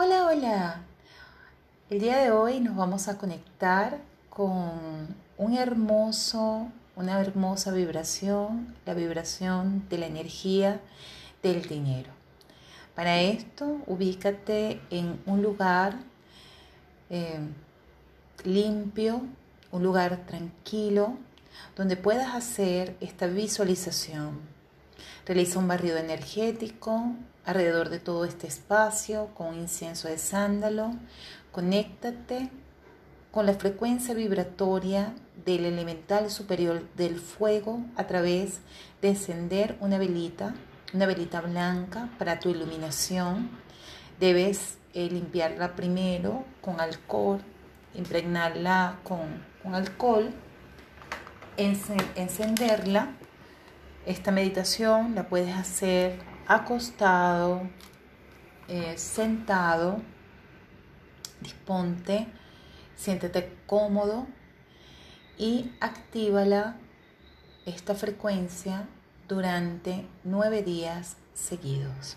Hola, hola. El día de hoy nos vamos a conectar con un hermoso, una hermosa vibración, la vibración de la energía del dinero. Para esto, ubícate en un lugar eh, limpio, un lugar tranquilo, donde puedas hacer esta visualización. Realiza un barrido energético alrededor de todo este espacio con incienso de sándalo. Conéctate con la frecuencia vibratoria del elemental superior del fuego a través de encender una velita, una velita blanca para tu iluminación. Debes eh, limpiarla primero con alcohol, impregnarla con, con alcohol, encenderla. Esta meditación la puedes hacer acostado, eh, sentado, disponte, siéntete cómodo y actívala esta frecuencia durante nueve días seguidos.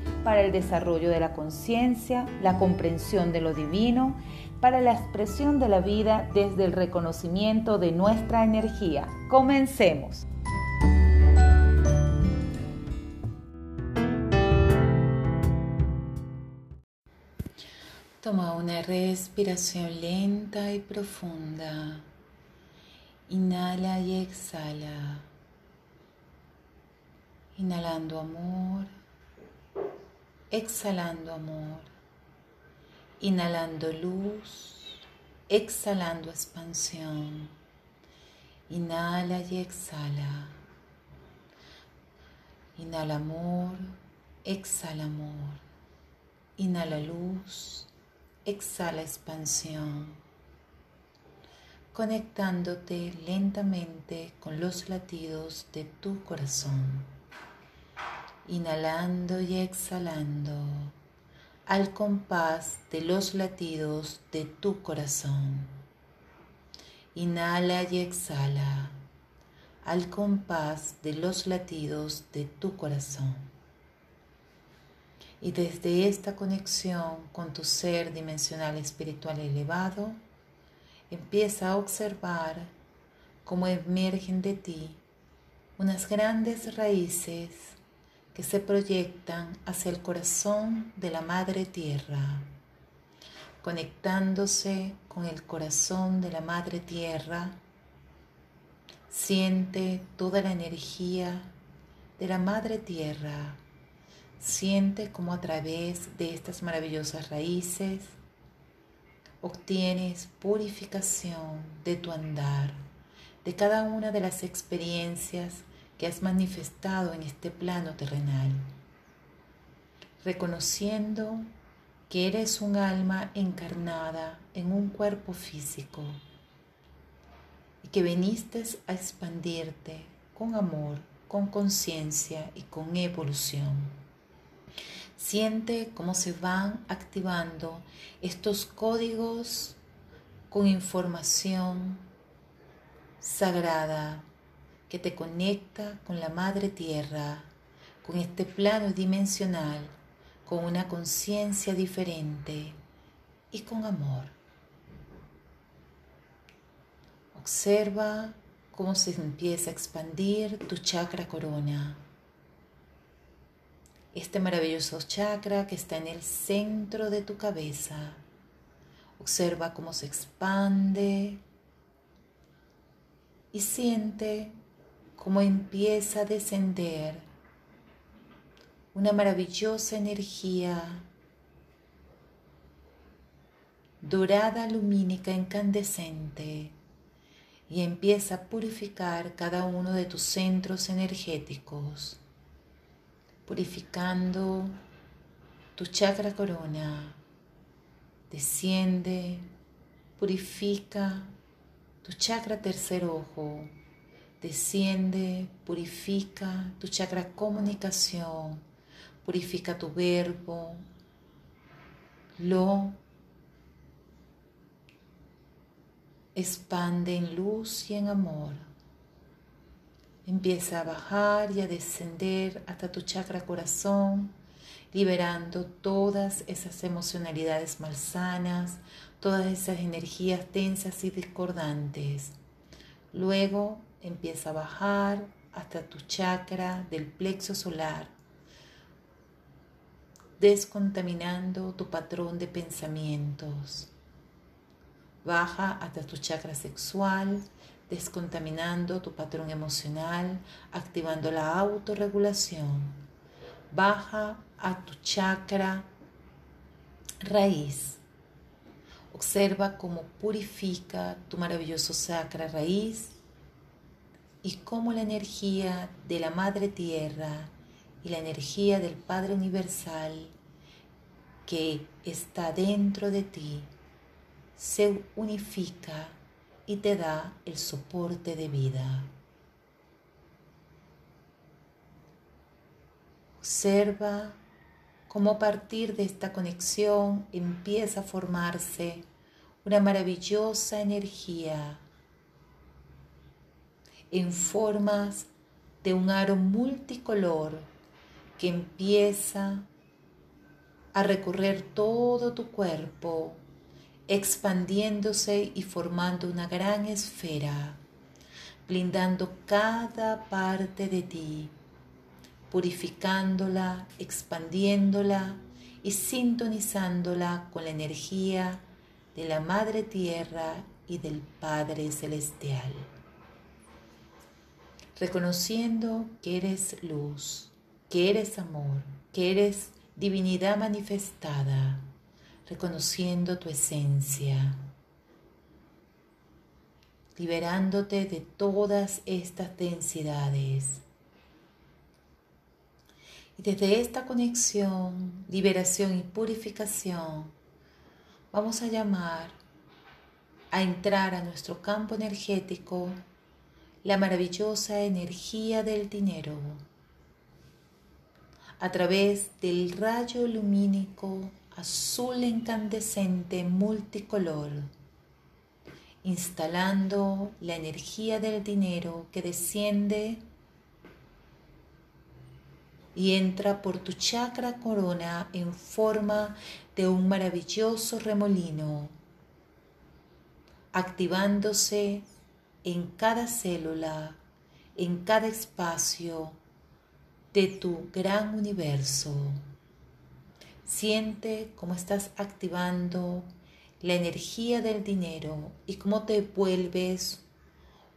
para el desarrollo de la conciencia, la comprensión de lo divino, para la expresión de la vida desde el reconocimiento de nuestra energía. Comencemos. Toma una respiración lenta y profunda. Inhala y exhala. Inhalando amor exhalando amor, inhalando luz, exhalando expansión. Inhala y exhala. Inhala amor, exhala amor. Inhala luz, exhala expansión. Conectándote lentamente con los latidos de tu corazón inhalando y exhalando al compás de los latidos de tu corazón. Inhala y exhala al compás de los latidos de tu corazón. Y desde esta conexión con tu ser dimensional espiritual elevado, empieza a observar cómo emergen de ti unas grandes raíces que se proyectan hacia el corazón de la Madre Tierra, conectándose con el corazón de la Madre Tierra. Siente toda la energía de la Madre Tierra. Siente como a través de estas maravillosas raíces obtienes purificación de tu andar, de cada una de las experiencias que has manifestado en este plano terrenal, reconociendo que eres un alma encarnada en un cuerpo físico y que viniste a expandirte con amor, con conciencia y con evolución. Siente cómo se van activando estos códigos con información sagrada que te conecta con la Madre Tierra, con este plano dimensional, con una conciencia diferente y con amor. Observa cómo se empieza a expandir tu chakra corona. Este maravilloso chakra que está en el centro de tu cabeza. Observa cómo se expande y siente cómo empieza a descender una maravillosa energía dorada lumínica incandescente y empieza a purificar cada uno de tus centros energéticos, purificando tu chakra corona. Desciende, purifica tu chakra tercer ojo. Desciende, purifica tu chakra comunicación, purifica tu verbo, lo expande en luz y en amor. Empieza a bajar y a descender hasta tu chakra corazón, liberando todas esas emocionalidades malsanas, todas esas energías tensas y discordantes. Luego empieza a bajar hasta tu chakra del plexo solar, descontaminando tu patrón de pensamientos Baja hasta tu chakra sexual, descontaminando tu patrón emocional, activando la autorregulación. Baja a tu chakra raíz. Observa cómo purifica tu maravilloso chakra raíz y cómo la energía de la Madre Tierra y la energía del Padre Universal que está dentro de ti se unifica y te da el soporte de vida. Observa cómo a partir de esta conexión empieza a formarse una maravillosa energía en formas de un aro multicolor que empieza a recorrer todo tu cuerpo expandiéndose y formando una gran esfera, blindando cada parte de ti, purificándola, expandiéndola y sintonizándola con la energía de la Madre Tierra y del Padre Celestial. Reconociendo que eres luz, que eres amor, que eres divinidad manifestada reconociendo tu esencia, liberándote de todas estas densidades. Y desde esta conexión, liberación y purificación, vamos a llamar a entrar a nuestro campo energético la maravillosa energía del dinero. A través del rayo lumínico azul incandescente multicolor, instalando la energía del dinero que desciende y entra por tu chakra corona en forma de un maravilloso remolino, activándose en cada célula, en cada espacio de tu gran universo. Siente cómo estás activando la energía del dinero y cómo te vuelves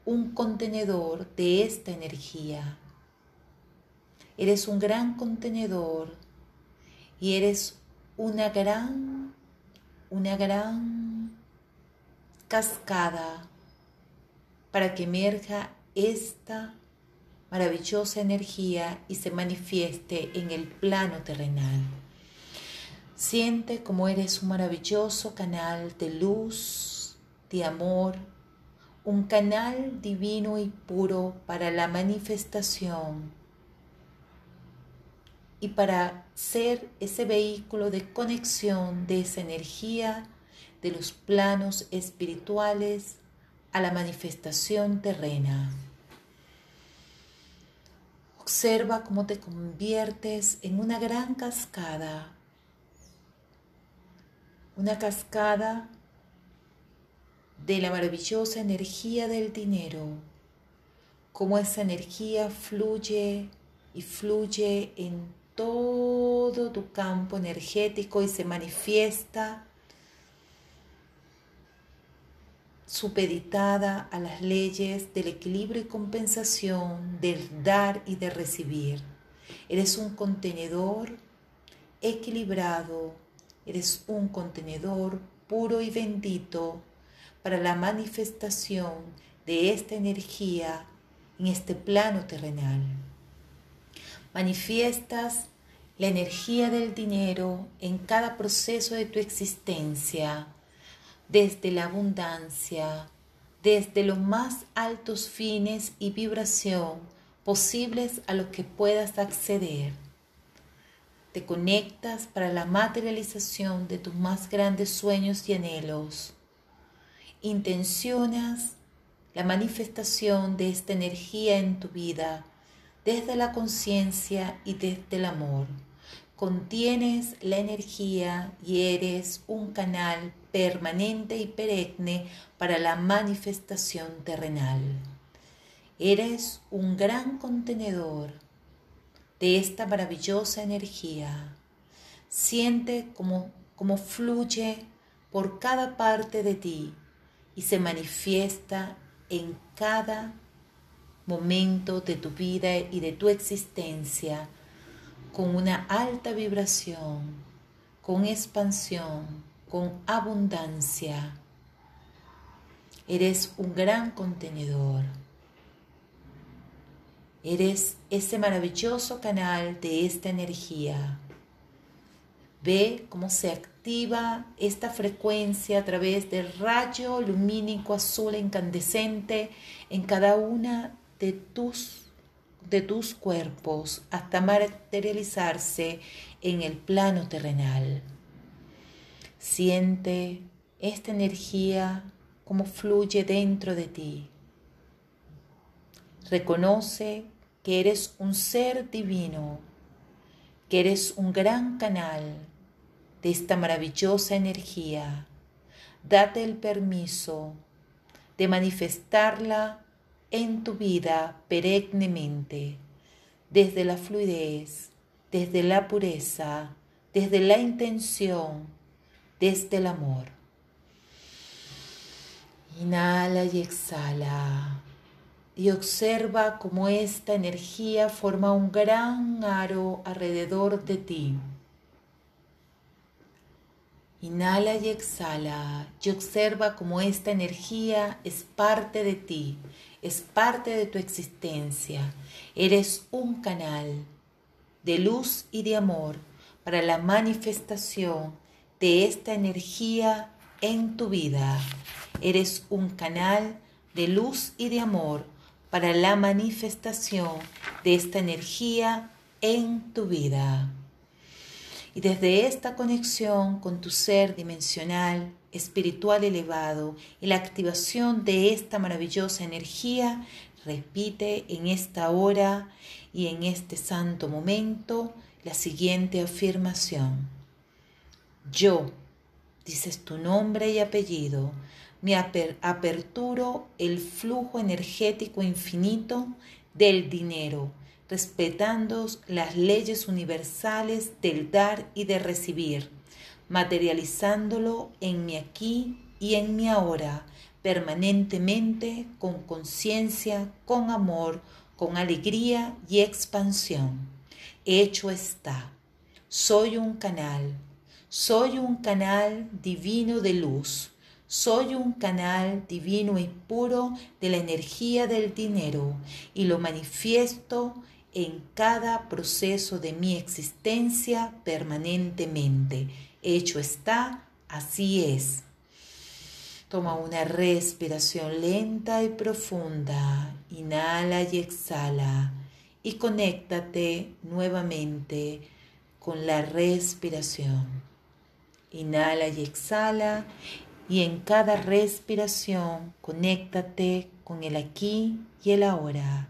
un contenedor de esta energía. Eres un gran contenedor y eres una gran, una gran cascada para que emerja esta maravillosa energía y se manifieste en el plano terrenal. Siente como eres un maravilloso canal de luz, de amor, un canal divino y puro para la manifestación y para ser ese vehículo de conexión de esa energía de los planos espirituales a la manifestación terrena. Observa cómo te conviertes en una gran cascada una cascada de la maravillosa energía del dinero, cómo esa energía fluye y fluye en todo tu campo energético y se manifiesta supeditada a las leyes del equilibrio y compensación, del dar y de recibir. Eres un contenedor equilibrado Eres un contenedor puro y bendito para la manifestación de esta energía en este plano terrenal. Manifiestas la energía del dinero en cada proceso de tu existencia, desde la abundancia, desde los más altos fines y vibración posibles a los que puedas acceder. Te conectas para la materialización de tus más grandes sueños y anhelos. Intencionas la manifestación de esta energía en tu vida desde la conciencia y desde el amor. Contienes la energía y eres un canal permanente y perenne para la manifestación terrenal. Eres un gran contenedor de esta maravillosa energía. Siente como, como fluye por cada parte de ti y se manifiesta en cada momento de tu vida y de tu existencia con una alta vibración, con expansión, con abundancia. Eres un gran contenedor. Eres ese maravilloso canal de esta energía. Ve cómo se activa esta frecuencia a través del rayo lumínico azul incandescente en cada una de tus, de tus cuerpos hasta materializarse en el plano terrenal. Siente esta energía como fluye dentro de ti. Reconoce que eres un ser divino, que eres un gran canal de esta maravillosa energía. Date el permiso de manifestarla en tu vida perennemente, desde la fluidez, desde la pureza, desde la intención, desde el amor. Inhala y exhala y observa cómo esta energía forma un gran aro alrededor de ti. Inhala y exhala y observa cómo esta energía es parte de ti, es parte de tu existencia. Eres un canal de luz y de amor para la manifestación de esta energía en tu vida. Eres un canal de luz y de amor para la manifestación de esta energía en tu vida. Y desde esta conexión con tu ser dimensional, espiritual elevado y la activación de esta maravillosa energía, repite en esta hora y en este santo momento la siguiente afirmación. Yo, dices tu nombre y apellido, me aperturo el flujo energético infinito del dinero, respetando las leyes universales del dar y de recibir, materializándolo en mi aquí y en mi ahora, permanentemente, con conciencia, con amor, con alegría y expansión. Hecho está. Soy un canal. Soy un canal divino de luz soy un canal divino y puro de la energía del dinero y lo manifiesto en cada proceso de mi existencia permanentemente. Hecho está, así es. Toma una respiración lenta y profunda. Inhala y exhala. Y conéctate nuevamente con la respiración. Inhala y exhala y en cada respiración conéctate con el aquí y el ahora,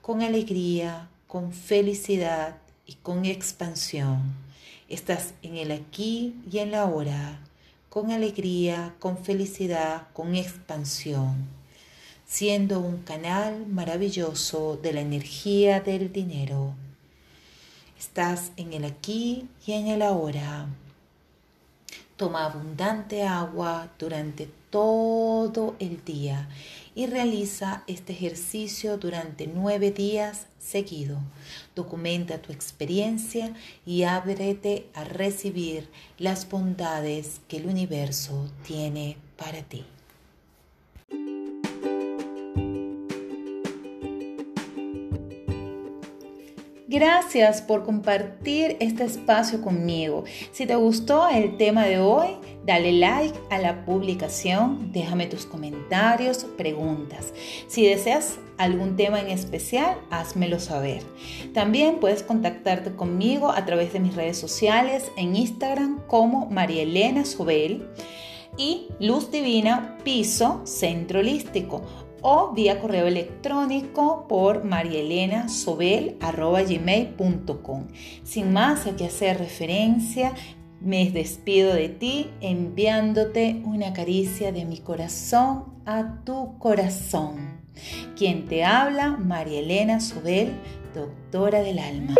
con alegría, con felicidad y con expansión. Estás en el aquí y en la ahora, con alegría, con felicidad, con expansión, siendo un canal maravilloso de la energía del dinero. Estás en el aquí y en el ahora Toma abundante agua durante todo el día y realiza este ejercicio durante nueve días seguido. Documenta tu experiencia y ábrete a recibir las bondades que el universo tiene para ti. Gracias por compartir este espacio conmigo. Si te gustó el tema de hoy, dale like a la publicación, déjame tus comentarios, preguntas. Si deseas algún tema en especial, házmelo saber. También puedes contactarte conmigo a través de mis redes sociales en Instagram como María Elena Sobel y Luz Divina Piso Centro Holístico o vía correo electrónico por marielenasobel.gmail.com. Sin más, hay que hacer referencia, me despido de ti enviándote una caricia de mi corazón a tu corazón. Quien te habla, María Elena Sobel, doctora del alma.